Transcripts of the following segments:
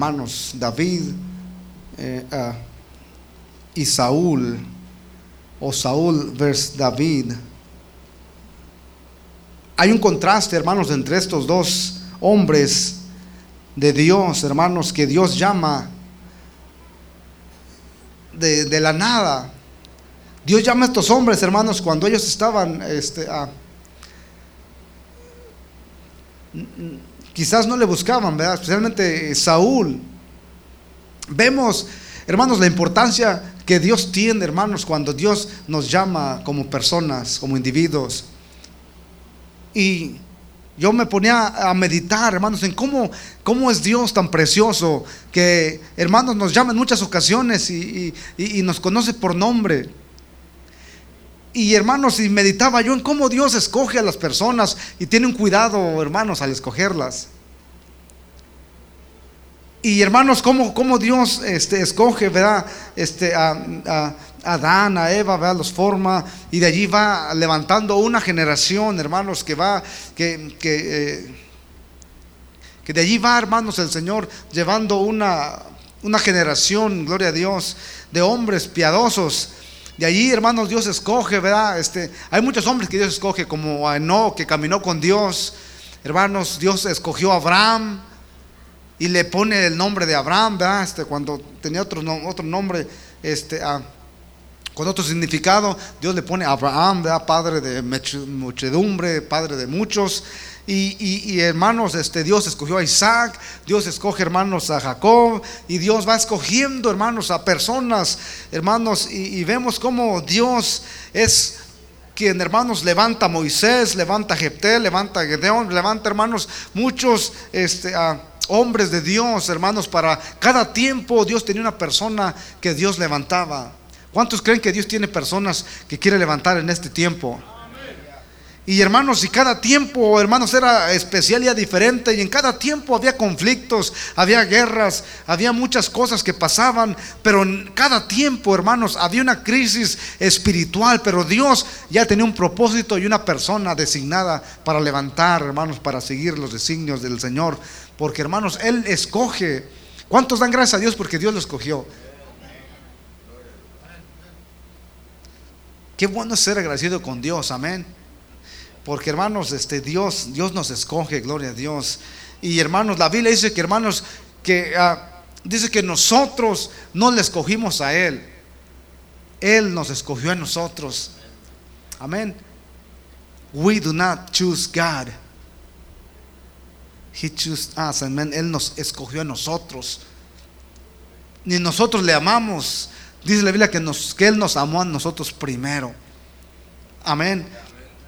hermanos, David eh, y Saúl, o Saúl versus David. Hay un contraste, hermanos, entre estos dos hombres de Dios, hermanos, que Dios llama de, la nada. Dios llama a estos hombres, hermanos, cuando ellos estaban, este, quizás no le buscaban, ¿verdad? Especialmente Saúl. Vemos, hermanos, la importancia que Dios tiene, hermanos, cuando Dios nos llama como personas, como individuos. Y yo me ponía a meditar, hermanos, en cómo, cómo es Dios tan precioso, que, hermanos, nos llama en muchas ocasiones y, nos conoce por nombre. Y hermanos, y meditaba yo en cómo Dios escoge a las personas y tiene un cuidado, hermanos, al escogerlas. Y hermanos, cómo, cómo Dios este, escoge, ¿verdad? Este, a, Adán, a Eva, ¿verdad? los forma y de allí va levantando una generación, hermanos, que va, que, que, eh, que de allí va, hermanos, el Señor llevando una, una generación, gloria a Dios, de hombres piadosos. De allí, hermanos, Dios escoge, ¿verdad? Este, hay muchos hombres que Dios escoge, como a que caminó con Dios. Hermanos, Dios escogió a Abraham y le pone el nombre de Abraham, ¿verdad? Este, cuando tenía otro, otro nombre, este, con otro significado, Dios le pone a Abraham, padre de muchedumbre, padre de muchos. Y, hermanos, este, Dios escogió a Isaac, Dios escoge hermanos a Jacob, y Dios va escogiendo hermanos a personas, hermanos, y, vemos cómo Dios es quien hermanos levanta a Moisés, levanta a levanta a Gedeón, levanta hermanos muchos este, hombres de Dios, hermanos, para cada tiempo Dios tenía una persona que Dios levantaba. ¿Cuántos creen que Dios tiene personas que quiere levantar en este tiempo? Y hermanos, y cada tiempo, hermanos, era especial y diferente. Y en cada tiempo había conflictos, había guerras, había muchas cosas que pasaban. Pero en cada tiempo, hermanos, había una crisis espiritual. Pero Dios ya tenía un propósito y una persona designada para levantar, hermanos, para seguir los designios del Señor. Porque, hermanos, Él escoge. ¿Cuántos dan gracias a Dios porque Dios lo escogió? Qué bueno ser agradecido con Dios, amén. Porque hermanos, este Dios, Dios nos escoge, gloria a Dios. Y hermanos, la Biblia dice que hermanos, que ah, dice que nosotros no le escogimos a Él. Él nos escogió a nosotros. Amén. We do not choose God. He chose us. Amén. Él nos escogió a nosotros. Ni nosotros le amamos. Dice la Biblia que, Él nos amó a nosotros primero. Amén.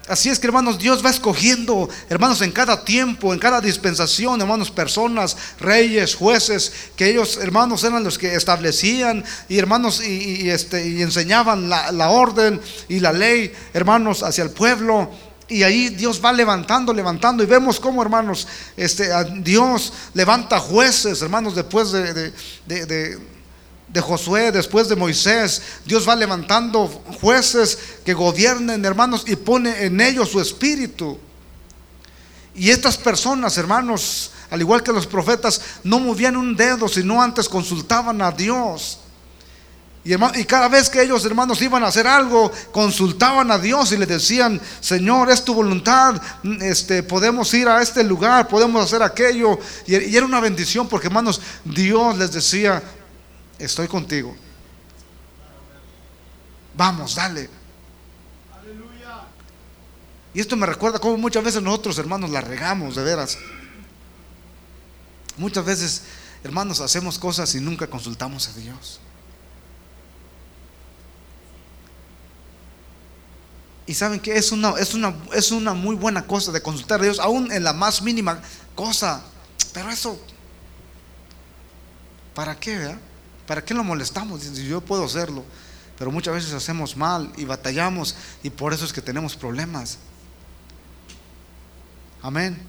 Así es que hermanos, Dios va escogiendo, hermanos, en cada tiempo, en cada dispensación, hermanos, personas, reyes, jueces, que ellos, hermanos, eran los que establecían y hermanos, y, este, enseñaban la, orden y la ley, hermanos, hacia el pueblo. Y ahí Dios va levantando, levantando. Y vemos cómo, hermanos, este, Dios levanta jueces, hermanos, después de de Josué, después de Moisés, Dios va levantando jueces que gobiernen, hermanos, y pone en ellos su espíritu. Y estas personas, hermanos, al igual que los profetas, no movían un dedo, sino antes consultaban a Dios. Y, y, cada vez que ellos, hermanos, iban a hacer algo, consultaban a Dios y le decían, Señor, es tu voluntad, este, podemos ir a este lugar, podemos hacer aquello. Y, y era una bendición porque, hermanos, Dios les decía, estoy contigo. Vamos, dale. Y esto me recuerda cómo muchas veces nosotros, hermanos, la regamos, de veras. Muchas veces, hermanos, hacemos cosas y nunca consultamos a Dios. Y saben que es una, es una, es una muy buena cosa de consultar a Dios, aún en la más mínima cosa. Pero eso, ¿para qué? Verdad? ¿Para qué lo molestamos? yo puedo hacerlo. Pero muchas veces hacemos mal y batallamos y por eso es que tenemos problemas. Amén.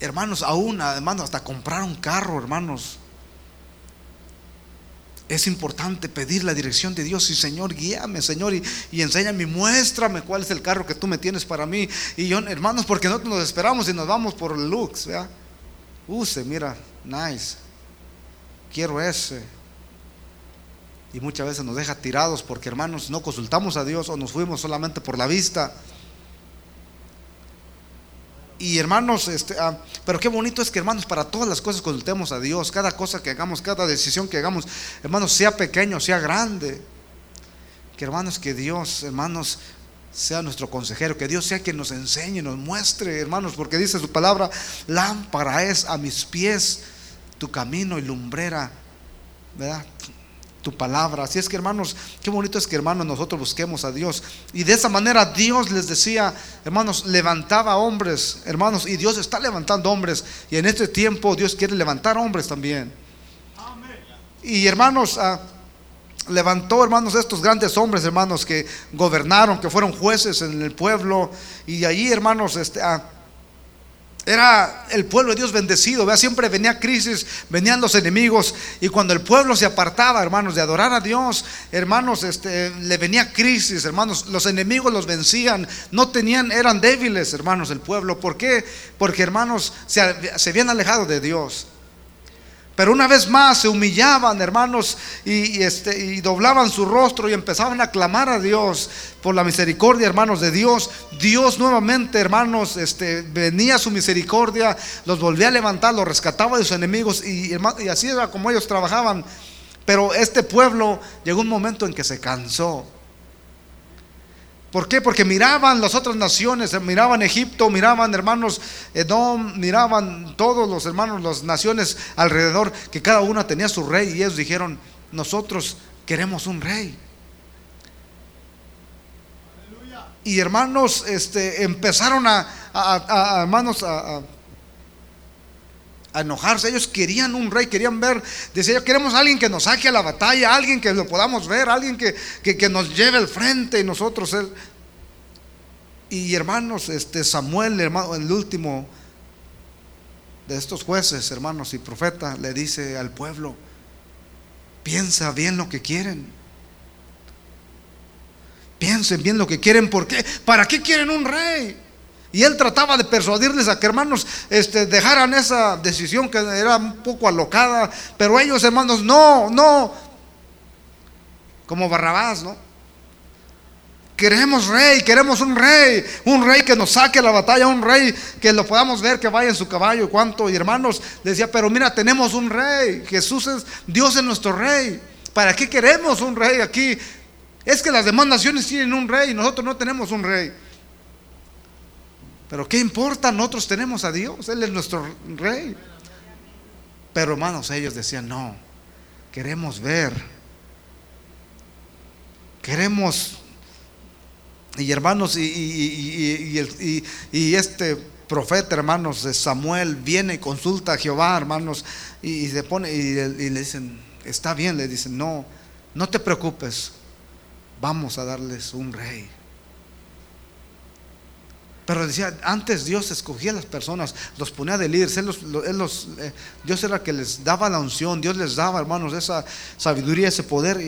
Hermanos, aún, hermanos, hasta comprar un carro, hermanos. Es importante pedir la dirección de Dios y Señor, guíame, Señor, y, y, enséñame, muéstrame cuál es el carro que tú me tienes para mí. Y yo, hermanos, porque nosotros nos esperamos y nos vamos por el looks, ¿verdad? Use, mira, nice, quiero ese. Y muchas veces nos deja tirados porque hermanos no consultamos a Dios o nos fuimos solamente por la vista. Y hermanos, este, ah, pero qué bonito es que hermanos, para todas las cosas consultemos a Dios, cada cosa que hagamos, cada decisión que hagamos, hermanos, sea pequeño, sea grande. Que hermanos, que Dios, hermanos, sea nuestro consejero, que Dios sea quien nos enseñe, nos muestre, hermanos, porque dice su palabra, lámpara es a mis pies tu camino y lumbrera, ¿verdad? Tu palabra. Así es que hermanos, qué bonito es que hermanos nosotros busquemos a Dios. Y de esa manera Dios les decía, hermanos, levantaba hombres, hermanos, y Dios está levantando hombres. Y en este tiempo Dios quiere levantar hombres también. Y hermanos, ah, levantó, hermanos, estos grandes hombres, hermanos, que gobernaron, que fueron jueces en el pueblo. Y allí, hermanos, este, ah, era el pueblo de Dios bendecido. ¿vea? Siempre venía crisis, venían los enemigos. Y cuando el pueblo se apartaba, hermanos, de adorar a Dios, hermanos, este, le venía crisis, hermanos. Los enemigos los vencían. No tenían, eran débiles, hermanos, el pueblo. ¿Por qué? Porque, hermanos, se, se habían alejado de Dios. Pero una vez más se humillaban, hermanos, y, este, y doblaban su rostro y empezaban a clamar a Dios por la misericordia, hermanos, de Dios. Dios nuevamente, hermanos, este, venía su misericordia, los volvía a levantar, los rescataba de sus enemigos y, y así era como ellos trabajaban. Pero este pueblo llegó un momento en que se cansó. ¿Por qué? Porque miraban las otras naciones, miraban Egipto, miraban hermanos Edom, miraban todos los hermanos, las naciones alrededor, que cada una tenía su rey y ellos dijeron, nosotros queremos un rey. Y hermanos, este, empezaron a, hermanos, a, a enojarse. Ellos querían un rey, querían ver, decía, queremos alguien que nos saque a la batalla, alguien que lo podamos ver, alguien que, que, nos lleve al frente y nosotros él. Y hermanos, este Samuel, hermano, el último de estos jueces, hermanos y profeta, le dice al pueblo, piensa bien lo que quieren. Piensen bien lo que quieren, ¿por qué? ¿Para qué quieren un rey? Y él trataba de persuadirles a que hermanos este, dejaran esa decisión que era un poco alocada, pero ellos hermanos, no, no, como Barrabás, ¿no? Queremos rey, queremos un rey, un rey que nos saque la batalla, un rey que lo podamos ver que vaya en su caballo y cuánto. Y hermanos, decía, pero mira, tenemos un rey, Jesús es Dios es nuestro rey. ¿Para qué queremos un rey aquí? Es que las demás naciones tienen un rey y nosotros no tenemos un rey. Pero ¿qué importa? Nosotros tenemos a Dios, Él es nuestro rey. Pero hermanos, ellos decían, no, queremos ver, queremos, y hermanos, y, este profeta, hermanos, Samuel viene y consulta a Jehová, hermanos, y, se pone, y, le dicen, está bien, le dicen, no, no te preocupes, vamos a darles un rey. Pero decía, antes Dios escogía a las personas, los ponía de líderes, él los, eh, Dios era el que les daba la unción, Dios les daba, hermanos, esa sabiduría, ese poder.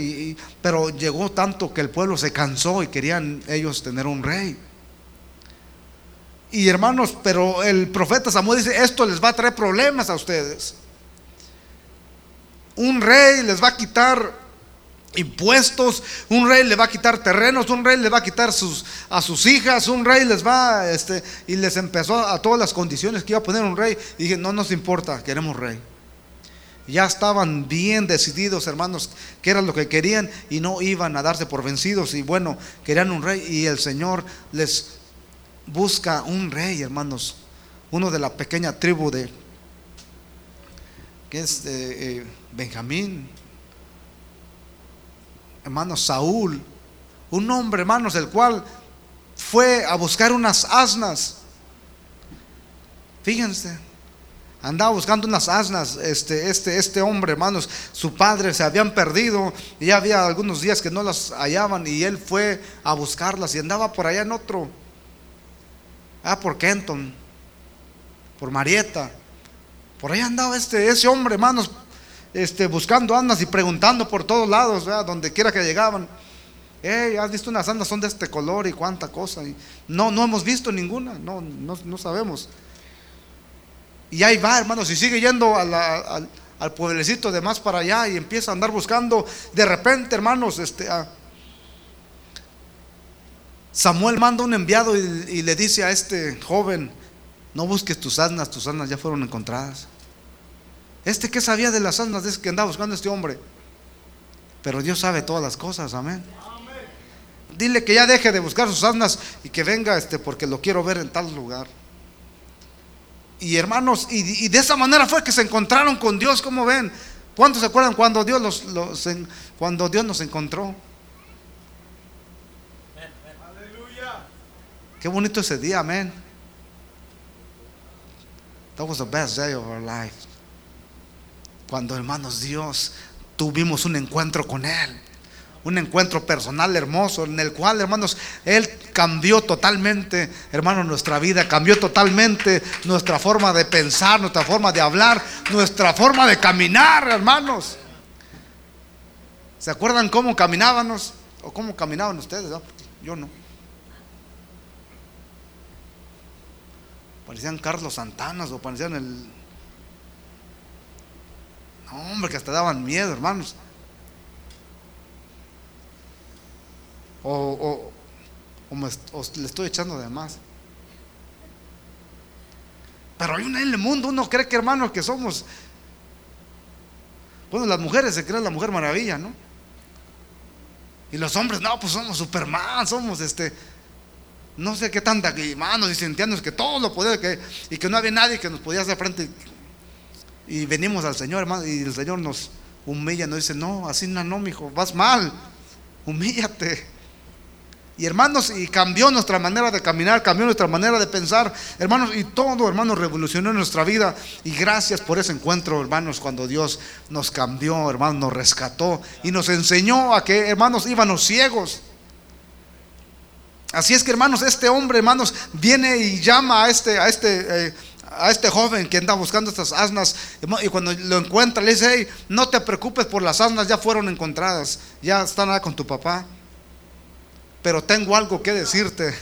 Pero llegó tanto que el pueblo se cansó y querían ellos tener un rey. Y hermanos, pero el profeta Samuel dice, esto les va a traer problemas a ustedes. Un rey les va a quitar impuestos, un rey le va a quitar terrenos, un rey le va a quitar sus, a sus hijas, un rey les va, este, y les empezó a todas las condiciones que iba a poner un rey. Y dije, no nos importa, queremos rey. Ya estaban bien decididos, hermanos, que era lo que querían y no iban a darse por vencidos. Y bueno, querían un rey y el Señor les busca un rey, hermanos. Uno de la pequeña tribu de, que es de, eh, Benjamín, hermanos, Saúl, un hombre, hermanos, el cual fue a buscar unas asnas. Fíjense, andaba buscando unas asnas, este, este, este hombre, hermanos, su padre se habían perdido y ya había algunos días que no las hallaban y él fue a buscarlas y andaba por allá en otro, ah, por Kenton, por Marieta, por ahí andaba este, ese hombre, hermanos, este, buscando andas y preguntando por todos lados, donde quiera que llegaban. Hey, ¿has visto unas andas son de este color y cuánta cosa? No, no hemos visto ninguna, no, no, sabemos. Y ahí va, hermanos, y sigue yendo al, pueblecito de más para allá y empieza a andar buscando. De repente, hermanos, este, Samuel manda un enviado y, y, le dice a este joven, no busques tus asnas, tus asnas ya fueron encontradas. Este que sabía de las asnas es que andaba buscando este hombre. Pero Dios sabe todas las cosas, amén. Dile que ya deje de buscar sus asnas y que venga este porque lo quiero ver en tal lugar. Y hermanos, y, de esa manera fue que se encontraron con Dios, como ven. ¿Cuántos se acuerdan cuando Dios los, cuando Dios nos encontró? Qué bonito ese día, amén. That was the best day of our life. Cuando, hermanos, Dios tuvimos un encuentro con Él. Un encuentro personal hermoso en el cual, hermanos, Él cambió totalmente, hermanos, nuestra vida, cambió totalmente nuestra forma de pensar, nuestra forma de hablar, nuestra forma de caminar, hermanos. ¿Se acuerdan cómo caminábamos? ¿O cómo caminaban ustedes? Yo no. Parecían Carlos Santanas o parecían el... Hombre, que hasta daban miedo, hermanos. O, le estoy echando de más. Pero hay una en el mundo, uno cree que hermanos que somos... Bueno, las mujeres se creen la mujer maravilla, ¿no? Y los hombres, no, pues somos Superman, somos este no sé qué tanta manos y sentíamos que todo lo podía que, y que no había nadie que nos podía hacer frente. Y venimos al Señor, hermano, y el Señor nos humilla, nos dice, no, así no, no, hijo, vas mal, humíllate. Y hermanos, y cambió nuestra manera de caminar, cambió nuestra manera de pensar, hermanos, y todo, hermanos, revolucionó nuestra vida. Y gracias por ese encuentro, hermanos, cuando Dios nos cambió, hermanos, nos rescató y nos enseñó a que, hermanos, íbamos ciegos Así es que hermanos, este hombre, hermanos, viene y llama a este, a este, eh, a este joven que anda buscando estas asnas y cuando lo encuentra le dice, hey, no te preocupes por las asnas, ya fueron encontradas, ya están con tu papá. Pero tengo algo que decirte.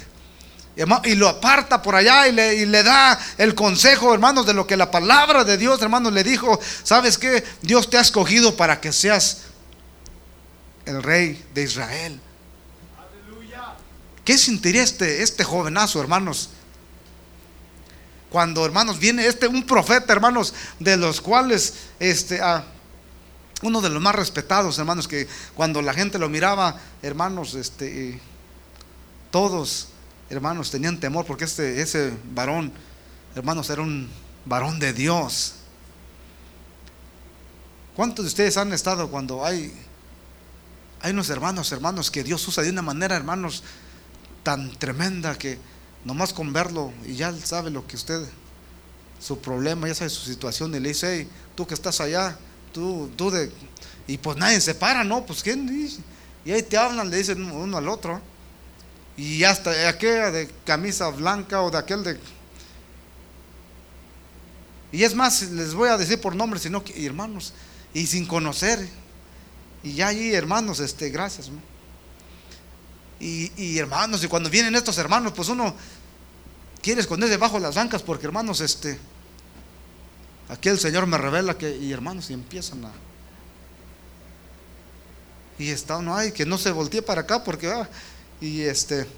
Y lo aparta por allá y le, y le, da el consejo, hermanos, de lo que la palabra de Dios, hermanos, le dijo. ¿Sabes qué? Dios te ha escogido para que seas el rey de Israel. ¿Qué sentiría este, este jovenazo, hermanos? Cuando, hermanos, viene este, un profeta, hermanos, de los cuales, este, ah, uno de los más respetados, hermanos, que cuando la gente lo miraba, hermanos, este, todos, hermanos, tenían temor porque este, ese varón, hermanos, era un varón de Dios. ¿Cuántos de ustedes han estado cuando hay, hay unos hermanos, hermanos, que Dios usa de una manera, hermanos, tan tremenda que nomás con verlo y ya sabe lo que usted, su problema, ya sabe su situación y le dice, tú que estás allá, tú, tú de... Y pues nadie se para, ¿no? Pues quién. Y ahí te hablan, le dicen uno al otro. Y hasta aquella de camisa blanca o de aquel de... Y es más, les voy a decir por nombre, sino que, hermanos, y sin conocer. Y ya allí, hermanos, este, gracias. Y, hermanos, y cuando vienen estos hermanos, pues uno quiere esconderse debajo de las bancas porque hermanos, este, aquí el Señor me revela que, y hermanos, y empiezan a... Y está uno, ay, que no se voltee para acá porque, ah, y este,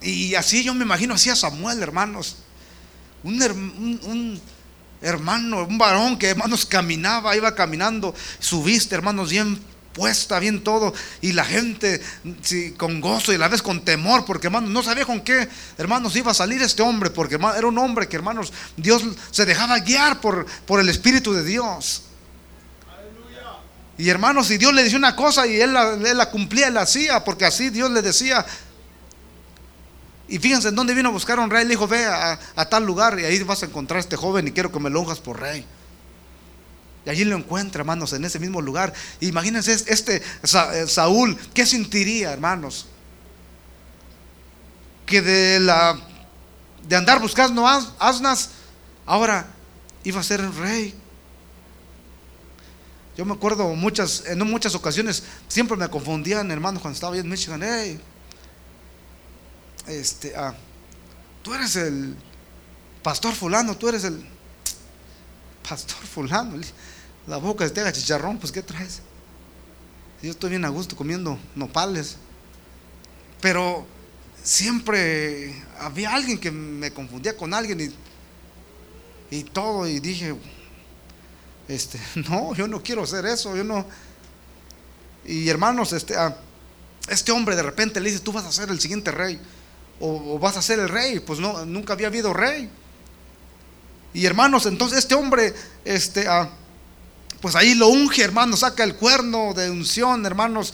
y así yo me imagino así a Samuel, hermanos, un, un hermano, un varón que hermanos caminaba, iba caminando, su vista, hermanos, bien puesta, bien todo, y la gente con gozo y a la vez con temor, porque hermanos, no sabía con qué, hermanos, iba a salir este hombre, porque era un hombre que, hermanos, Dios se dejaba guiar por, por el Espíritu de Dios. Y hermanos, si Dios le decía una cosa y él la, cumplía, él la hacía, porque así Dios le decía. Y fíjense en dónde vino a buscar a un rey, le dijo, ve a, a tal lugar y ahí vas a encontrar a este joven y quiero que me lo unjas por rey. Y allí lo encuentra, hermanos, en ese mismo lugar. Imagínense este eh, Saúl, ¿qué sentiría, hermanos? Que de la de andar buscando asnas, ahora iba a ser el rey. Yo me acuerdo muchas, en muchas ocasiones, siempre me confundían, hermanos, cuando estaba ahí en Michigan. Hey, este, ah, tú eres el pastor fulano, tú eres el pastor fulano, la boca se te haga chicharrón, pues ¿qué traes? Yo estoy bien a gusto comiendo nopales. Pero siempre había alguien que me confundía con alguien y, y todo, y dije, este, no, yo no quiero hacer eso, yo no. Y hermanos, este, a este hombre de repente le dice, tú vas a ser el siguiente rey, o, vas a ser el rey, pues no, nunca había habido rey. Y hermanos, entonces este hombre, este, pues ahí lo unge, hermanos, saca el cuerno de unción, hermanos,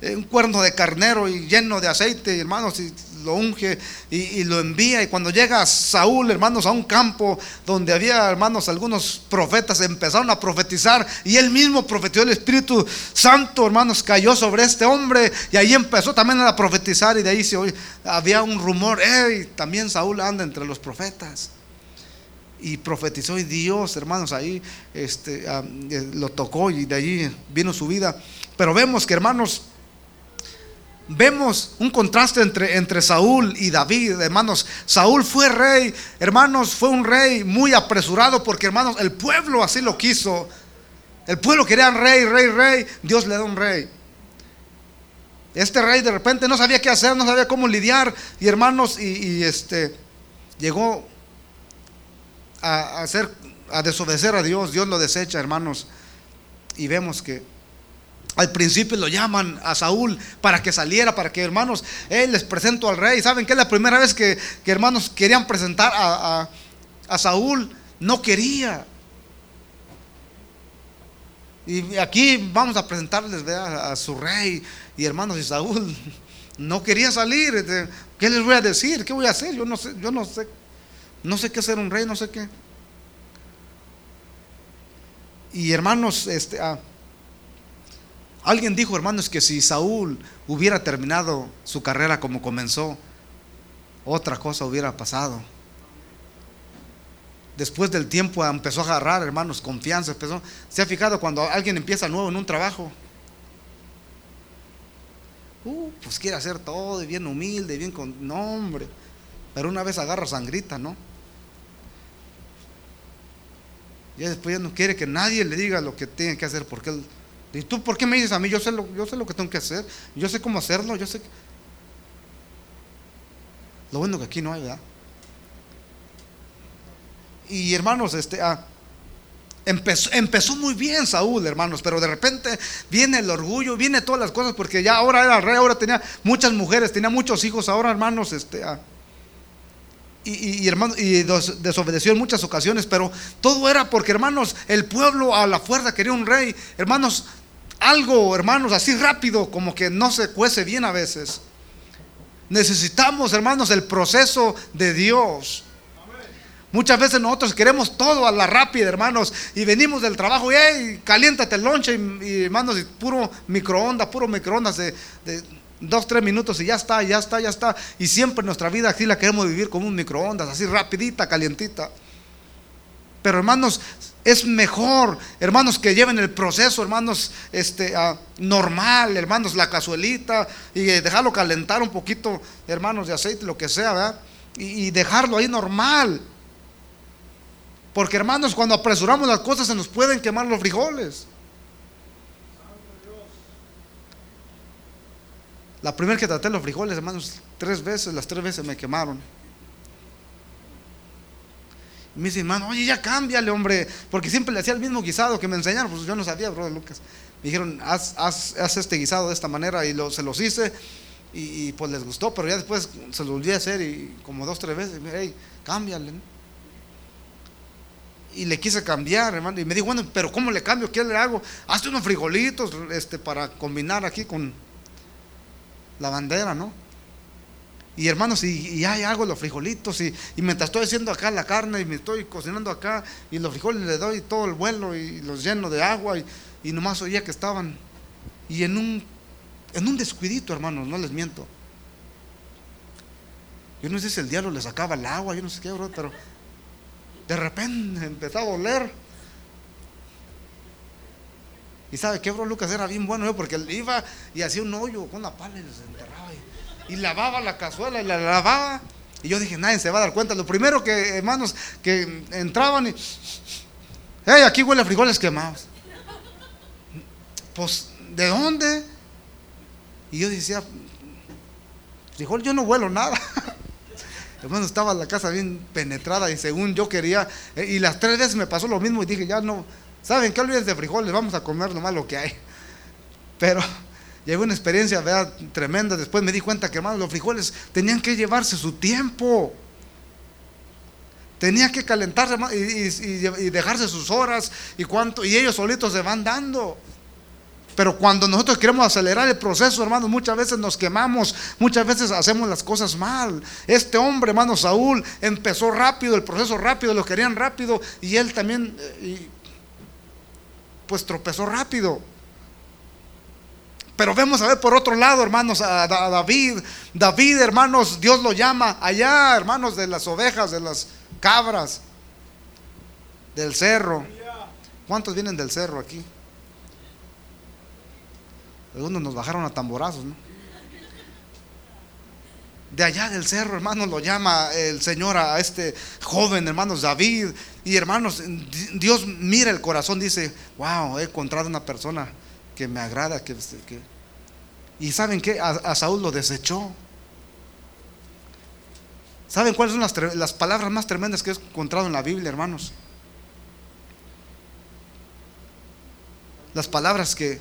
eh, un cuerno de carnero y lleno de aceite, hermanos, y lo unge y, lo envía. Y cuando llega Saúl, hermanos, a un campo donde había, hermanos, algunos profetas, empezaron a profetizar y él mismo profetizó el Espíritu Santo, hermanos, cayó sobre este hombre y ahí empezó también a profetizar y de ahí se había un rumor, hey, también Saúl anda entre los profetas y profetizó y Dios, hermanos, ahí este, ah, eh, lo tocó y de ahí vino su vida. Pero vemos que, hermanos, vemos un contraste entre, entre Saúl y David, hermanos. Saúl fue rey, hermanos, fue un rey muy apresurado porque, hermanos, el pueblo así lo quiso. El pueblo quería rey, rey, rey. Dios le da un rey. Este rey de repente no sabía qué hacer, no sabía cómo lidiar. Y hermanos, y, este llegó a, hacer, a desobedecer a Dios. Dios lo desecha, hermanos. Y vemos que al principio lo llaman a Saúl para que saliera, para que hermanos, él les presento al rey. ¿Saben que es la primera vez que, hermanos querían presentar a, Saúl? No quería. Y aquí vamos a presentarles a, su rey. Y hermanos, y Saúl no quería salir. ¿Qué les voy a decir? ¿Qué voy a hacer? Yo no sé, yo no sé, no sé qué ser un rey, no sé qué. Y hermanos, este, ah, Alguien dijo, hermanos, que si Saúl hubiera terminado su carrera como comenzó, otra cosa hubiera pasado. Después del tiempo empezó a agarrar, hermanos, confianza. Empezó, ¿Se ha fijado cuando alguien empieza nuevo en un trabajo? Uh, pues quiere hacer todo, bien humilde, bien con nombre. Pero una vez agarra sangrita, ¿no? Ya después ya no quiere que nadie le diga lo que tiene que hacer porque él ¿Y tú por qué me dices a mí? Yo sé lo, yo sé lo que tengo que hacer. Yo sé cómo hacerlo. Yo sé. Lo bueno que aquí no hay, ¿verdad? Y hermanos, este, ah, empezó, empezó muy bien Saúl, hermanos, pero de repente viene el orgullo, viene todas las cosas, porque ya ahora era rey, ahora tenía muchas mujeres, tenía muchos hijos, ahora hermanos, este, ah, y, y, y desobedeció en muchas ocasiones, pero todo era porque, hermanos, el pueblo a la fuerza quería un rey. Hermanos, algo, hermanos, así rápido, como que no se cuece bien a veces. Necesitamos, hermanos, el proceso de Dios. Muchas veces nosotros queremos todo a la rápida, hermanos, y venimos del trabajo y hey, caliéntate el lonche, y, hermanos, y puro microondas, puro microondas de, dos, tres minutos y ya está, ya está, ya está. Y siempre nuestra vida aquí la queremos vivir como un microondas, así rapidita, calientita. Pero hermanos, es mejor, hermanos, que lleven el proceso, hermanos, este, normal, hermanos, la cazuelita y dejarlo calentar un poquito, hermanos, de aceite, lo que sea, ¿verdad? Y dejarlo ahí normal. Porque, hermanos, cuando apresuramos las cosas se nos pueden quemar los frijoles. La primera que traté los frijoles, hermanos, tres veces, las tres veces me quemaron me dice, hermano, oye, ya cámbiale, hombre, porque siempre le hacía el mismo guisado que me enseñaron, pues yo no sabía, brother Lucas. Me dijeron, haz, haz, este guisado de esta manera y se los hice y, pues les gustó, pero ya después se lo volví a hacer y como dos, tres veces, hey, cámbiale. Y le quise cambiar, hermano, y me dijo, bueno, pero ¿cómo le cambio? ¿Qué le hago? Hazte unos frijolitos este, para combinar aquí con la bandera, ¿no? Y hermanos, y, ya hago los frijolitos y, y, mientras estoy haciendo acá la carne y me estoy cocinando acá y los frijoles le doy todo el vuelo y los lleno de agua y, y nomás oía que estaban. Y en un, en un descuidito, hermanos, no les miento. Yo no sé si el diablo le sacaba el agua, yo no sé qué, pero de repente empezaba a oler. Y sabe que, bro, Lucas era bien bueno, ¿eh? porque él iba y hacía un hoyo con una pala y se enterraba y lavaba la cazuela y la lavaba. Y yo dije, nadie se va a dar cuenta. Lo primero que, hermanos, que entraban y hey, aquí huele a frijoles quemados. Pues, ¿de dónde? Y yo decía, frijol, yo no huelo nada. Hermano, estaba la casa bien penetrada y según yo quería, eh, y las tres veces me pasó lo mismo y dije, ya no, ¿saben qué olvides de frijoles? Vamos a comer nomás lo que hay. Pero llegó una experiencia ¿verdad? tremenda. Después me di cuenta que, hermano, los frijoles tenían que llevarse su tiempo. Tenía que calentarse y, dejarse sus horas y cuánto, y ellos solitos se van dando. Pero cuando nosotros queremos acelerar el proceso, hermanos, muchas veces nos quemamos, muchas veces hacemos las cosas mal. Este hombre, hermano Saúl, empezó rápido, el proceso rápido, lo querían rápido, y él también, eh, pues tropezó rápido. Pero vemos a ver por otro lado, hermanos, a David. David, hermanos, Dios lo llama allá, hermanos, de las ovejas, de las cabras, del cerro. ¿Cuántos vienen del cerro aquí? Algunos nos bajaron a tamborazos, ¿no? De allá del cerro, hermanos, lo llama el Señor a este joven, hermanos, David. Y hermanos, Dios mira el corazón, dice, wow, he encontrado una persona que me agrada. Que, y saben que a Saúl lo desechó. ¿Saben cuáles son las, las palabras más tremendas que he encontrado en la Biblia, hermanos? Las palabras que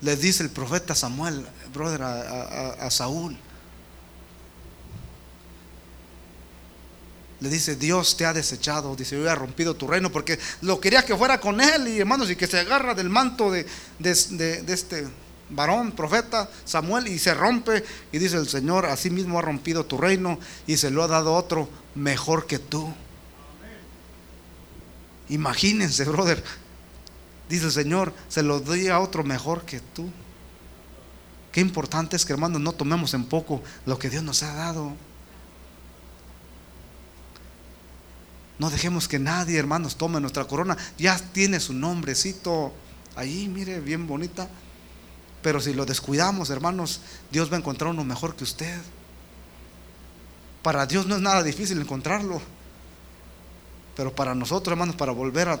le dice el profeta Samuel, brother, a, Saúl. Le dice, Dios te ha desechado, dice, yo he rompido tu reino, porque lo quería que fuera con él, y hermanos, y que se agarra del manto de, de, de este varón, profeta, Samuel, y se rompe y dice el Señor, así mismo ha rompido tu reino y se lo ha dado otro mejor que tú. Imagínense, brother, dice el Señor, se lo doy a otro mejor que tú. Qué importante es que hermanos no tomemos en poco lo que Dios nos ha dado. No dejemos que nadie, hermanos, tome nuestra corona. Ya tiene su nombrecito allí, mire, bien bonita. Pero si lo descuidamos, hermanos, Dios va a encontrar uno mejor que usted. Para Dios no es nada difícil encontrarlo. Pero para nosotros, hermanos, para volver a...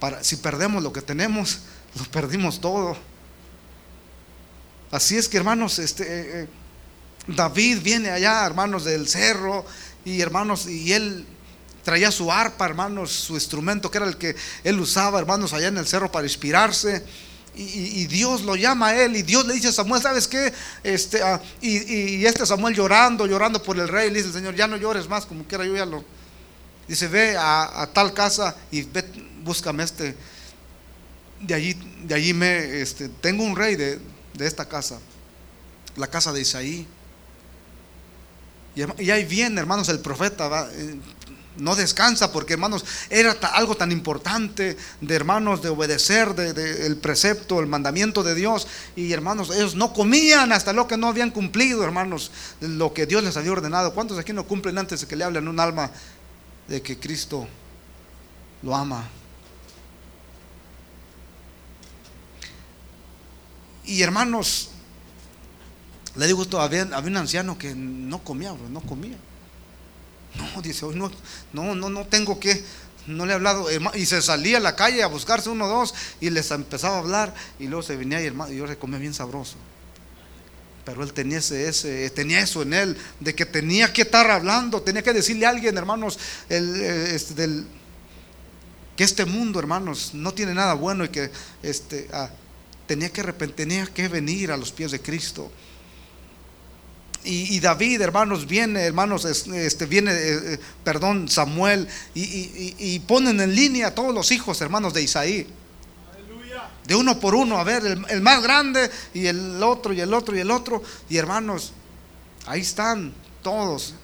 Para, si perdemos lo que tenemos, lo perdimos todo. Así es que, hermanos, este, eh, eh, David viene allá, hermanos, del cerro, y hermanos, y él traía su arpa, hermanos, su instrumento que era el que él usaba, hermanos, allá en el cerro para inspirarse. Y, Dios lo llama a él y Dios le dice a Samuel, ¿sabes qué? Este, ah, y, este Samuel llorando, llorando por el rey, le dice el Señor, ya no llores más, como quiera yo ya lo... Dice, ve a, tal casa y ve, búscame este. De allí, de allí me, este, tengo un rey de, esta casa, la casa de Isaí. Y, ahí viene, hermanos, el profeta, va, eh, no descansa porque hermanos era algo tan importante de hermanos de obedecer de, el precepto el mandamiento de Dios. Y hermanos ellos no comían hasta lo que no habían cumplido hermanos lo que Dios les había ordenado. ¿cuántos aquí no cumplen antes de que le hablen un alma de que Cristo lo ama y hermanos le digo esto había, había un anciano que no comía no comía no, dice, hoy no, no, no, no tengo que, no le he hablado. Y se salía a la calle a buscarse uno o dos y les empezaba a hablar y luego se venía y, hermano, y yo se comía bien sabroso. Pero él tenía, ese, tenía eso en él, de que tenía que estar hablando, tenía que decirle a alguien, hermanos, el, eh, este, del, que este mundo, hermanos, no tiene nada bueno y que este, ah, tenía, que, tenía que venir a los pies de Cristo. Y, David, hermanos, viene, hermanos, este, viene, eh, eh, perdón, Samuel, y, ponen en línea a todos los hijos, hermanos de Isaí. De uno por uno, a ver, el, más grande y el otro y el otro y el otro. Y hermanos, ahí están todos.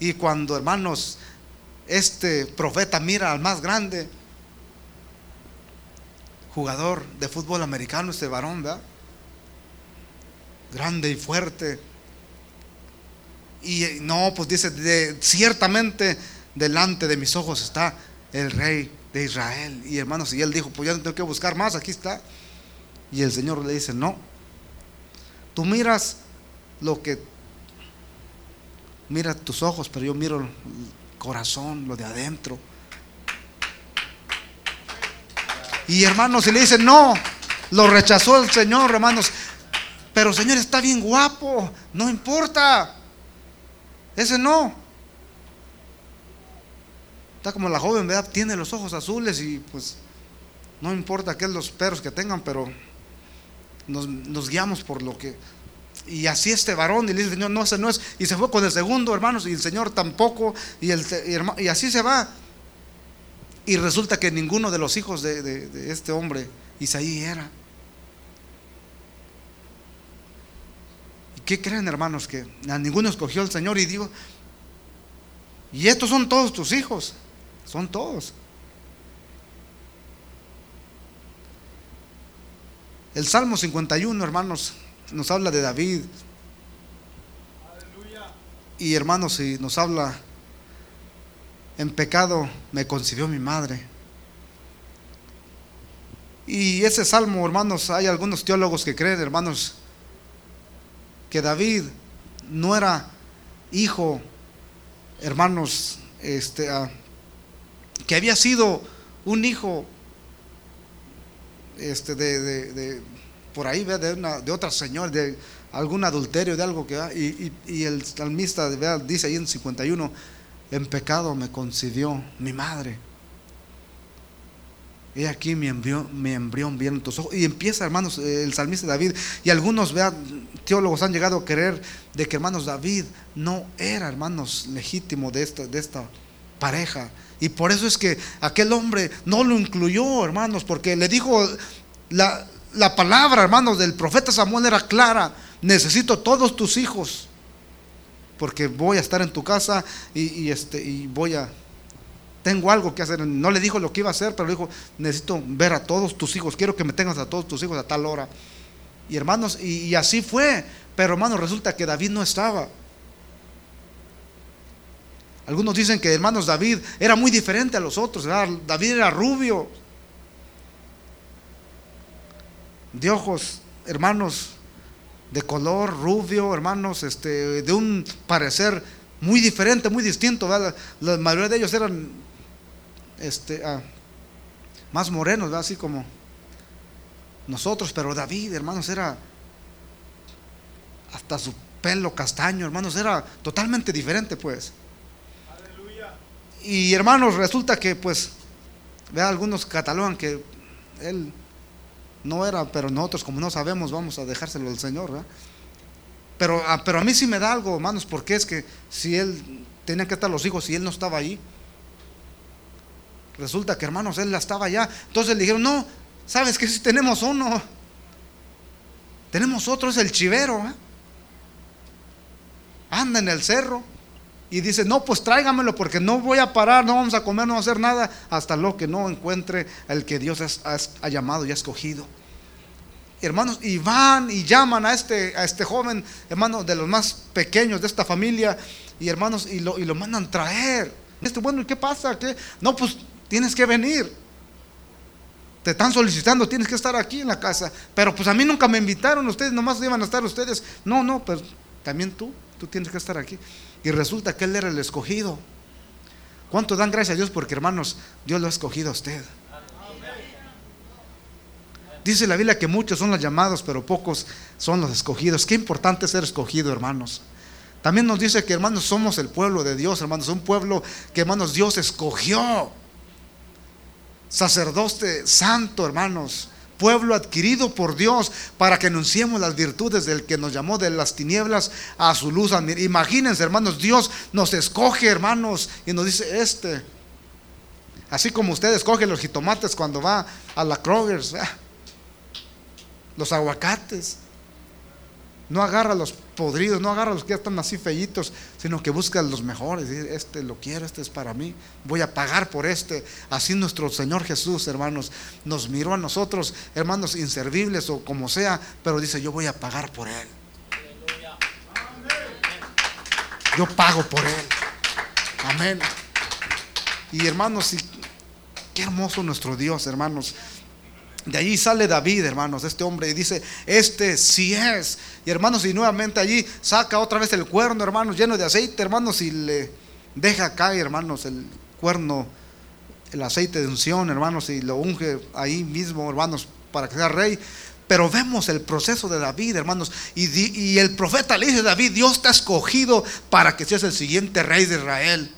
Y cuando, hermanos, este profeta mira al más grande, jugador de fútbol americano, este varón, ¿verdad? Grande y fuerte y no, pues dice, de, ciertamente delante de mis ojos está el rey de Israel. Y hermanos, y él dijo, pues ya no tengo que buscar más, aquí está. Y el Señor le dice, no, tú miras lo que, mira tus ojos, pero yo miro el corazón, lo de adentro. Y hermanos, y le dice, no, lo rechazó el Señor, hermanos. Pero Señor está bien guapo, no importa. Ese no. Está como la joven, ¿verdad? Tiene los ojos azules y pues no importa qué los perros que tengan, pero nos, guiamos por lo que y así este varón, y le dice, Señor, no, ese no es. Y se fue con el segundo, hermanos, y el Señor tampoco. Y, el, y así se va. Y resulta que ninguno de los hijos de, este hombre, Isaí, era. Qué creen, hermanos? Que a ninguno escogió el Señor y digo, y estos son todos tus hijos. Son todos. El Salmo 51, hermanos, nos habla de David. Y hermanos, si nos habla, en pecado me concibió mi madre. Y ese salmo, hermanos, hay algunos teólogos que creen, hermanos, que David no era hijo, hermanos, este, ah, que había sido un hijo este, de, por ahí, de, de otra señora, de algún adulterio, de algo que... Y, y, el salmista dice ahí en 51, en pecado me concibió mi madre. Y aquí mi embrión, mi embrión tus ojos. Y empieza, hermanos, el salmista David. Y algunos teólogos han llegado a creer de que, hermanos, David no era, hermanos, legítimo de esta, pareja. Y por eso es que aquel hombre no lo incluyó, hermanos, porque le dijo, la, la palabra, hermanos, del profeta Samuel era clara. Necesito todos tus hijos. Porque voy a estar en tu casa y, este, y voy a... Tengo algo que hacer. No le dijo lo que iba a hacer, pero le dijo, necesito ver a todos tus hijos. Quiero que me tengas a todos tus hijos a tal hora. Y hermanos, y, así fue. Pero hermanos, resulta que David no estaba. Algunos dicen que hermanos David era muy diferente a los otros. David era rubio, de ojos, hermanos, de color rubio, hermanos, este, de un parecer muy diferente, muy distinto. La, mayoría de ellos eran este, ah, más morenos, así como nosotros, pero David, hermanos, era hasta su pelo castaño, hermanos, era totalmente diferente, pues. Y hermanos, resulta que, pues, vea, algunos catalogan que él no era, pero nosotros como no sabemos vamos a dejárselo al Señor. Pero, ah, pero a mí sí me da algo, hermanos, porque es que si él tenía que estar los hijos y él no estaba ahí, resulta que hermanos, él estaba allá. Entonces le dijeron, no, ¿sabes que si tenemos uno? Tenemos otro, es el chivero. Anda en el cerro. Y dice, no, pues tráigamelo porque no voy a parar, no vamos a comer, no vamos a hacer nada hasta lo que no encuentre el que Dios ha, llamado y ha escogido. Hermanos, y van y llaman a este, a este joven, hermano, de los más pequeños de esta familia, y hermanos, y lo, y lo mandan traer. Este, bueno, ¿y qué pasa? ¿Qué? No, pues tienes que venir. Te están solicitando, tienes que estar aquí en la casa. Pero pues a mí nunca me invitaron, ustedes nomás iban a estar ustedes. No, no, pues también tú, tú tienes que estar aquí. Y resulta que él era el escogido. ¿Cuánto dan gracias a Dios? Porque hermanos, Dios lo ha escogido a usted. Dice la Biblia que muchos son los llamados, pero pocos son los escogidos. Qué importante ser escogido, hermanos. También nos dice que, hermanos, somos el pueblo de Dios, hermanos. Un pueblo que, hermanos, Dios escogió. Sacerdote santo, hermanos pueblo adquirido por Dios para que anunciemos las virtudes del que nos llamó de las tinieblas a su luz. Imagínense, hermanos, Dios nos escoge, hermanos, y nos dice este. Así como usted escoge los jitomates cuando va a la Kroger's, los aguacates. No agarra los podridos, no agarra los que ya están así feitos, sino que busca los mejores. Este lo quiero, este es para mí. Voy a pagar por este. Así nuestro Señor Jesús, hermanos, nos miró a nosotros, hermanos, inservibles o como sea, pero dice, yo voy a pagar por él. Yo pago por él. Amén. Y hermanos, qué hermoso nuestro Dios, hermanos. De allí sale David, hermanos, este hombre, y dice, este sí es. Y hermanos, y nuevamente allí saca otra vez el cuerno, hermanos, lleno de aceite, hermanos, y le deja caer, hermanos, el cuerno el aceite de unción, hermanos, y lo unge ahí mismo, hermanos, para que sea rey. Pero vemos el proceso de David, hermanos. Y, el profeta le dice a David, Dios te ha escogido para que seas el siguiente rey de Israel.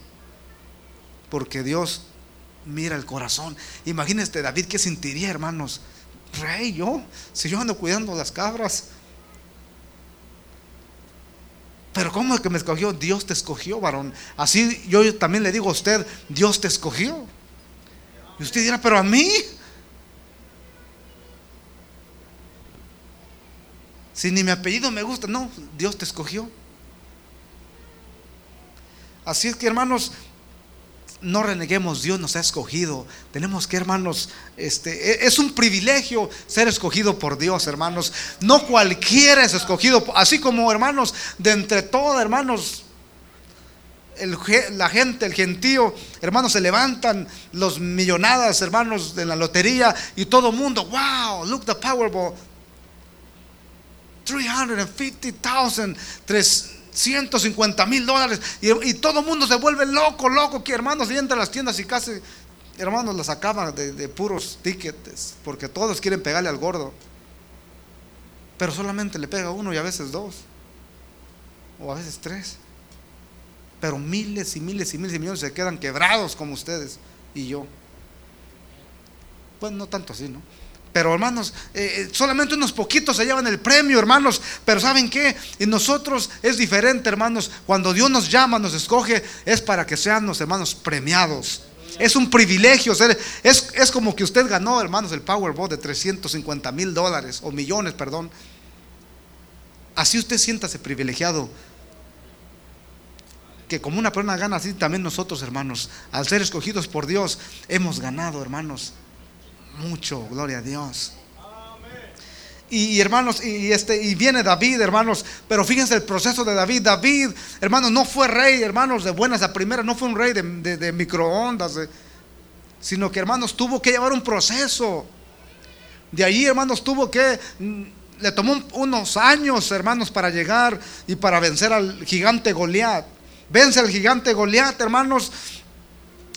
Porque Dios mira el corazón. Imagínese David qué sentiría, hermanos. Rey, yo, si yo ando cuidando las cabras. Pero ¿cómo es que me escogió? Dios te escogió, varón. Así yo también le digo a usted, Dios te escogió. Y usted dirá, pero a mí. Si ni mi apellido me gusta, no, Dios te escogió. Así es que hermanos, no reneguemos, Dios nos ha escogido. Tenemos que, hermanos, este, e, es un privilegio ser escogido por Dios, hermanos. No cualquiera es escogido, así como, hermanos, de entre todos, hermanos, la gente, el gentío, hermanos, se levantan los millonadas, hermanos, de la lotería y todo el mundo, wow, look the Powerball. 350,000, 350 mil dólares. Y, todo el mundo se vuelve loco, loco, que hermanos, y entra a las tiendas y casi, hermanos, las acaban de, puros tickets, porque todos quieren pegarle al gordo. Pero solamente le pega uno y a veces dos, o a veces tres. Pero miles y miles y miles y millones se quedan quebrados como ustedes y yo. Pues no tanto así, ¿no? Pero hermanos, eh, eh, solamente unos poquitos se llevan el premio, hermanos. Pero ¿saben qué? En nosotros es diferente, hermanos. Cuando Dios nos llama, nos escoge, es para que seamos, hermanos, premiados. Es un privilegio. Ser, es, es como que usted ganó, hermanos, el Powerball de 350 mil dólares, o millones, perdón. Así usted siéntase privilegiado. Que como una persona gana, así también nosotros, hermanos, al ser escogidos por Dios, hemos ganado, hermanos mucho, gloria a Dios. Y, hermanos, y este, y viene David, hermanos, pero fíjense el proceso de David. David, hermanos, no fue rey, hermanos, de buenas a primera, no fue un rey de, microondas, sino que, hermanos, tuvo que llevar un proceso. De ahí, hermanos, tuvo que, mm, le tomó unos años, hermanos, para llegar y para vencer al gigante Goliat. Vence al gigante Goliat, hermanos,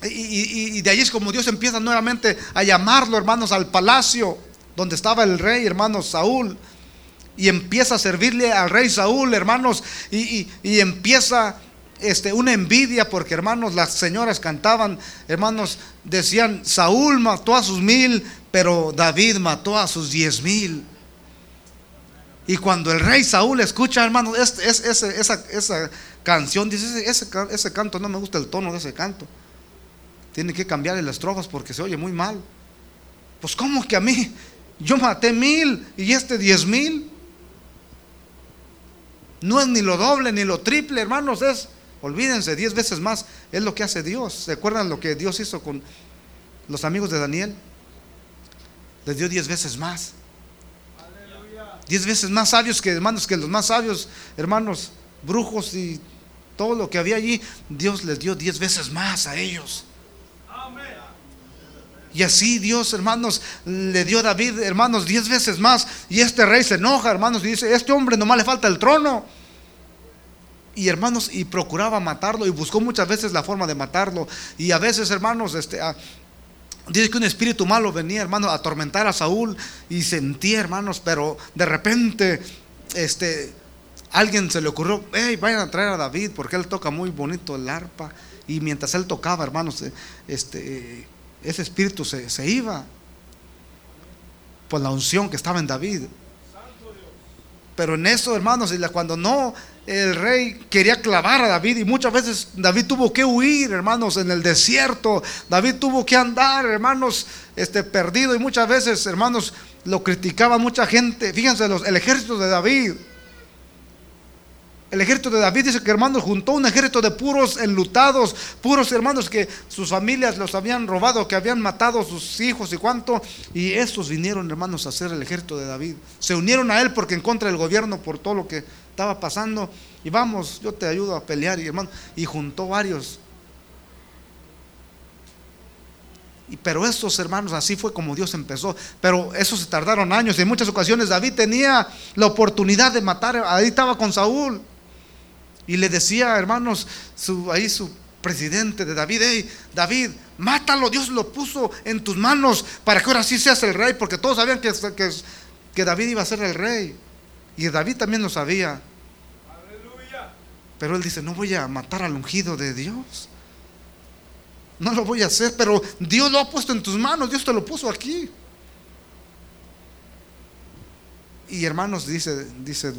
y, de ahí es como Dios empieza nuevamente a llamarlo, hermanos, al palacio donde estaba el rey, hermanos, Saúl. Y empieza a servirle al rey Saúl, hermanos. Y, empieza este, una envidia porque, hermanos, las señoras cantaban, hermanos, decían, Saúl mató a sus mil, pero David mató a sus diez mil. Y cuando el rey Saúl escucha, hermanos, esa, esa, canción, dice, ese, ese canto, no me gusta el tono de ese canto. Tiene que cambiarle las estrofas porque se oye muy mal. Pues ¿cómo que a mí? Yo maté mil y este diez mil. No es ni lo doble ni lo triple, hermanos, es, olvídense, diez veces más. Es lo que hace Dios. ¿Se acuerdan lo que Dios hizo con los amigos de Daniel? Les dio diez veces más. Diez veces más sabios que hermanos, que los más sabios, hermanos, brujos y todo lo que había allí. Dios les dio diez veces más a ellos. Y así Dios, hermanos, le dio a David, hermanos, diez veces más. Y este rey se enoja, hermanos, y dice, este hombre nomás le falta el trono. Y hermanos, y procuraba matarlo y buscó muchas veces la forma de matarlo. Y a veces, hermanos, este, dice que un espíritu malo venía, hermanos, a atormentar a Saúl. Y sentía, hermanos, pero de repente, este, alguien se le ocurrió, hey, vayan a traer a David porque él toca muy bonito el arpa. Y mientras él tocaba, hermanos, este ese espíritu se, iba por la unción que estaba en David. Pero en eso, hermanos, cuando no, el rey quería clavar a David y muchas veces David tuvo que huir, hermanos, en el desierto. David tuvo que andar, hermanos, este perdido y muchas veces, hermanos, lo criticaba mucha gente. Fíjense, el ejército de David el ejército de David dice que hermanos juntó un ejército de puros enlutados, puros hermanos que sus familias los habían robado, que habían matado a sus hijos y cuánto. Y estos vinieron hermanos a hacer el ejército de David. Se unieron a él porque en contra del gobierno por todo lo que estaba pasando. Y vamos, yo te ayudo a pelear y hermano. Y juntó varios. Y, pero estos hermanos, así fue como Dios empezó. Pero esos se tardaron años. En muchas ocasiones David tenía la oportunidad de matar. Ahí estaba con Saúl. Y le decía, hermanos, su, ahí su presidente de David, hey, David, mátalo, Dios lo puso en tus manos para que ahora sí seas el rey, porque todos sabían que, que, que David iba a ser el rey. Y David también lo sabía. Pero él dice, no voy a matar al ungido de Dios. No lo voy a hacer, pero Dios lo ha puesto en tus manos, Dios te lo puso aquí. Y hermanos, dice, dice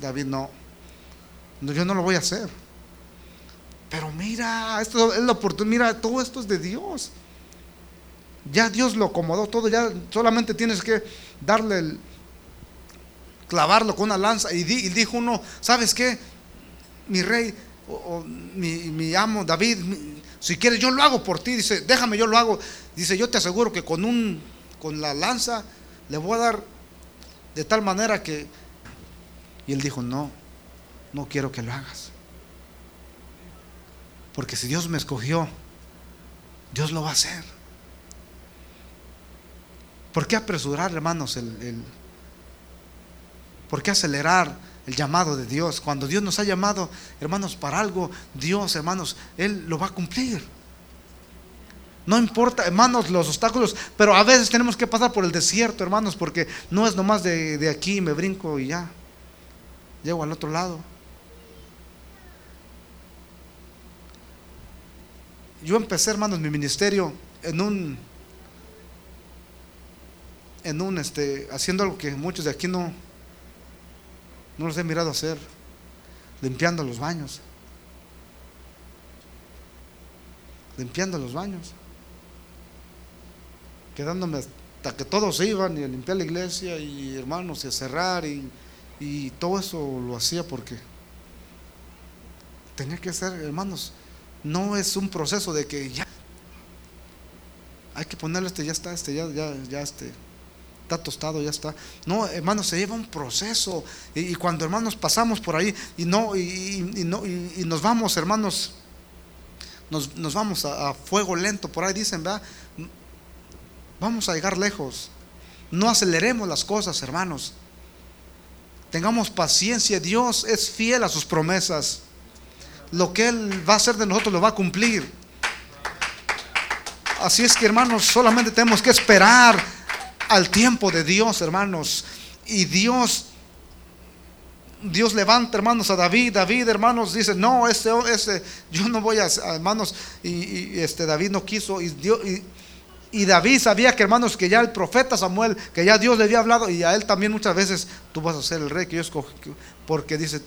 David, no, yo no lo voy a hacer. Pero mira, esto es la oportunidad, mira, todo esto es de Dios. Ya Dios lo acomodó todo, ya solamente tienes que darle el, clavarlo con una lanza. Y, dijo uno, ¿sabes qué? Mi rey, o, mi, amo David, si quieres yo lo hago por ti. Dice, déjame, yo lo hago. Dice, yo te aseguro que con, un, con la lanza le voy a dar de tal manera que... Y él dijo, no, no quiero que lo hagas. Porque si Dios me escogió, Dios lo va a hacer. ¿Por qué apresurar, hermanos, el, ¿Por qué acelerar el llamado de Dios? Cuando Dios nos ha llamado, hermanos, para algo, Dios, hermanos, Él lo va a cumplir. No importa, hermanos, los obstáculos, pero a veces tenemos que pasar por el desierto, hermanos, porque no es nomás de, de aquí, me brinco y ya. Llego al otro lado. Yo empecé, hermanos, mi ministerio en un, en un, este, haciendo algo que muchos de aquí no, no los he mirado hacer, limpiando los baños. Limpiando los baños. Quedándome hasta que todos iban y a limpiar la iglesia y hermanos y a cerrar y, y todo eso lo hacía porque tenía que ser, hermanos, no es un proceso de que ya hay que ponerle este, ya está, este, ya, ya, ya, este, está tostado, ya está. No, hermanos, se lleva un proceso. Y, cuando hermanos pasamos por ahí y no, y, no, y, nos vamos, hermanos, nos, vamos a, fuego lento, por ahí dicen, ¿verdad? Vamos a llegar lejos. No aceleremos las cosas, hermanos. Tengamos paciencia. Dios es fiel a sus promesas. Lo que Él va a hacer de nosotros lo va a cumplir. Así es que, hermanos, solamente tenemos que esperar al tiempo de Dios, hermanos. Y Dios, Dios levanta, hermanos, a David. David, hermanos, dice, no, ese, ese, yo no voy a, hermanos, y, este David no quiso, y, Dios, y, David sabía que, hermanos, que ya el profeta Samuel, que ya Dios le había hablado, y a él también muchas veces, tú vas a ser el rey que yo escogí, porque dice,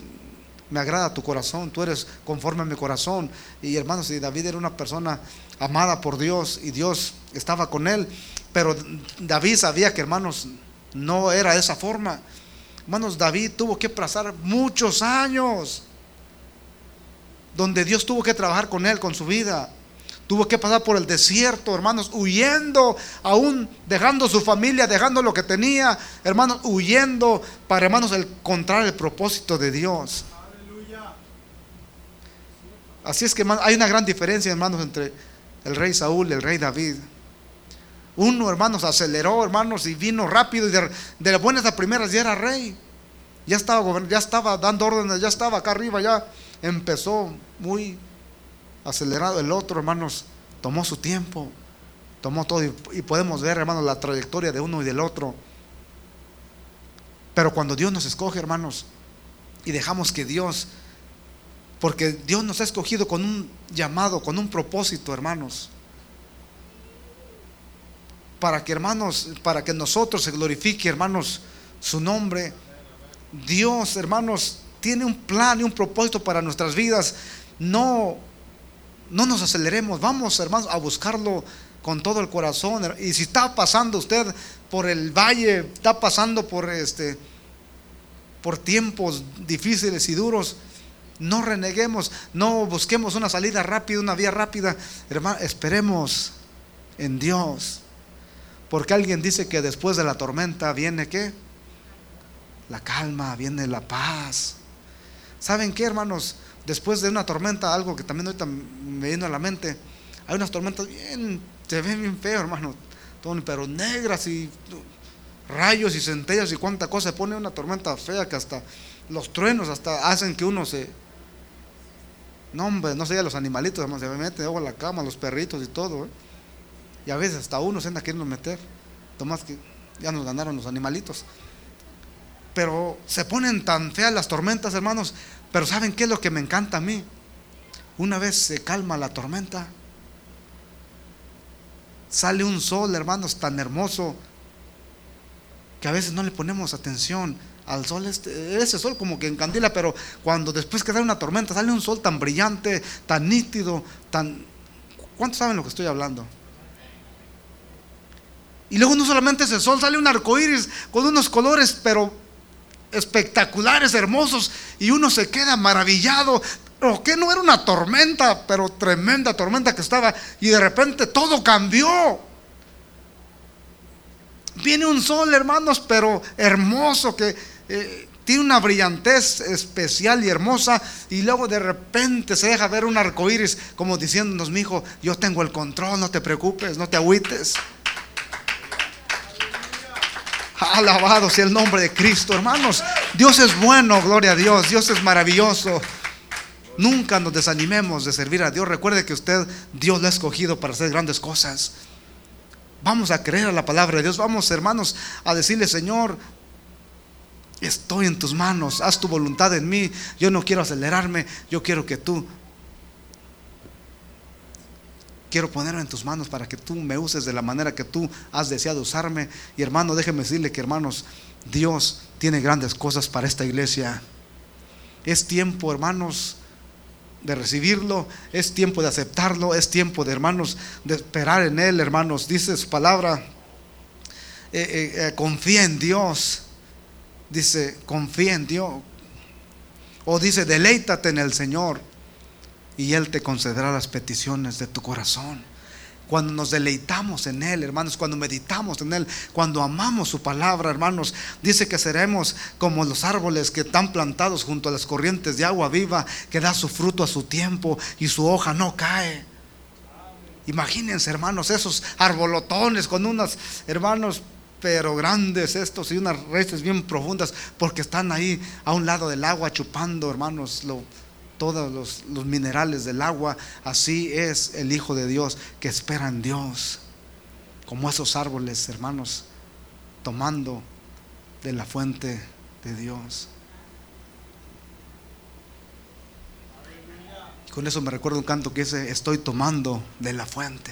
me agrada tu corazón, tú eres conforme a mi corazón. Y hermanos, y David era una persona amada por Dios y Dios estaba con él. Pero David sabía que, hermanos, no era de esa forma. Hermanos, David tuvo que pasar muchos años donde Dios tuvo que trabajar con él, con su vida. Tuvo que pasar por el desierto, hermanos, huyendo, aún dejando su familia, dejando lo que tenía, hermanos, huyendo para, hermanos, encontrar el propósito de Dios. Así es que hay una gran diferencia, hermanos, entre el rey Saúl y el rey David. Uno, hermanos, aceleró, hermanos, y vino rápido y de, las buenas a primeras ya era rey. Ya estaba, ya estaba dando órdenes, ya estaba acá arriba, ya empezó muy acelerado. El otro, hermanos, tomó su tiempo, tomó todo y, y podemos ver, hermanos, la trayectoria de uno y del otro. Pero cuando Dios nos escoge, hermanos, y dejamos que Dios, porque Dios nos ha escogido con un llamado, con un propósito, hermanos para que hermanos, para que nosotros se glorifique, hermanos, su nombre. Dios, hermanos, tiene un plan y un propósito para nuestras vidas. No, no nos aceleremos, vamos, hermanos, a buscarlo con todo el corazón. Y si está pasando usted por el valle, está pasando por este por tiempos difíciles y duros, no reneguemos, no busquemos una salida rápida, una vía rápida. Hermano, esperemos en Dios. Porque alguien dice que después de la tormenta viene qué? La calma, viene la paz. ¿Saben qué, hermanos? Después de una tormenta, algo que también ahorita me vino a la mente, hay unas tormentas bien, se ven bien feo, hermano, pero negras y rayos y centellas y cuánta cosa, se pone una tormenta fea que hasta los truenos hasta hacen que uno se No, hombre, no sé, los animalitos, se me meten a la cama, los perritos y todo. ¿eh? Y a veces hasta uno se anda queriendo meter. Tomás que ya nos ganaron los animalitos. Pero se ponen tan feas las tormentas, hermanos. Pero ¿saben qué es lo que me encanta a mí? Una vez se calma la tormenta, sale un sol, hermanos, tan hermoso que a veces no le ponemos atención al sol, este, ese sol como que encandila, pero cuando después que sale una tormenta, sale un sol tan brillante, tan nítido, tan... ¿Cuántos saben lo que estoy hablando? Y luego no solamente ese sol, sale un arco iris con unos colores, pero espectaculares, hermosos, y uno se queda maravillado. ¿O que no era una tormenta, pero tremenda tormenta que estaba, y de repente todo cambió? Viene un sol, hermanos, pero hermoso, que eh, tiene una brillantez especial y hermosa, y luego de repente se deja ver un arco iris, como diciéndonos, mi hijo, yo tengo el control, no te preocupes, no te agüites. Alabado sea el nombre de Cristo, hermanos. Dios es bueno, gloria a Dios. Dios es maravilloso. Nunca nos desanimemos de servir a Dios. Recuerde que usted, Dios lo ha escogido para hacer grandes cosas. Vamos a creer a la palabra de Dios. Vamos, hermanos, a decirle, Señor, estoy en tus manos. Haz tu voluntad en mí. Yo no quiero acelerarme. Yo quiero que tú Quiero ponerme en tus manos para que tú me uses de la manera que tú has deseado usarme. Y hermano, déjeme decirle que hermanos, Dios tiene grandes cosas para esta iglesia. Es tiempo, hermanos, de recibirlo, es tiempo de aceptarlo, es tiempo de hermanos, de esperar en Él, hermanos. Dice su palabra, eh, eh, eh, confía en Dios. Dice, confía en Dios. O dice, deleítate en el Señor y Él te concederá las peticiones de tu corazón. Cuando nos deleitamos en Él, hermanos, cuando meditamos en Él, cuando amamos su palabra, hermanos, dice que seremos como los árboles que están plantados junto a las corrientes de agua viva, que da su fruto a su tiempo y su hoja no cae. Imagínense, hermanos, esos arbolotones con unas, hermanos, pero grandes estos y unas raíces bien profundas, porque están ahí a un lado del agua chupando, hermanos, lo todos los, minerales del agua. Así es el Hijo de Dios que espera en Dios. Como esos árboles, hermanos, tomando de la fuente de Dios. con eso me recuerdo un canto que dice, estoy tomando de la fuente.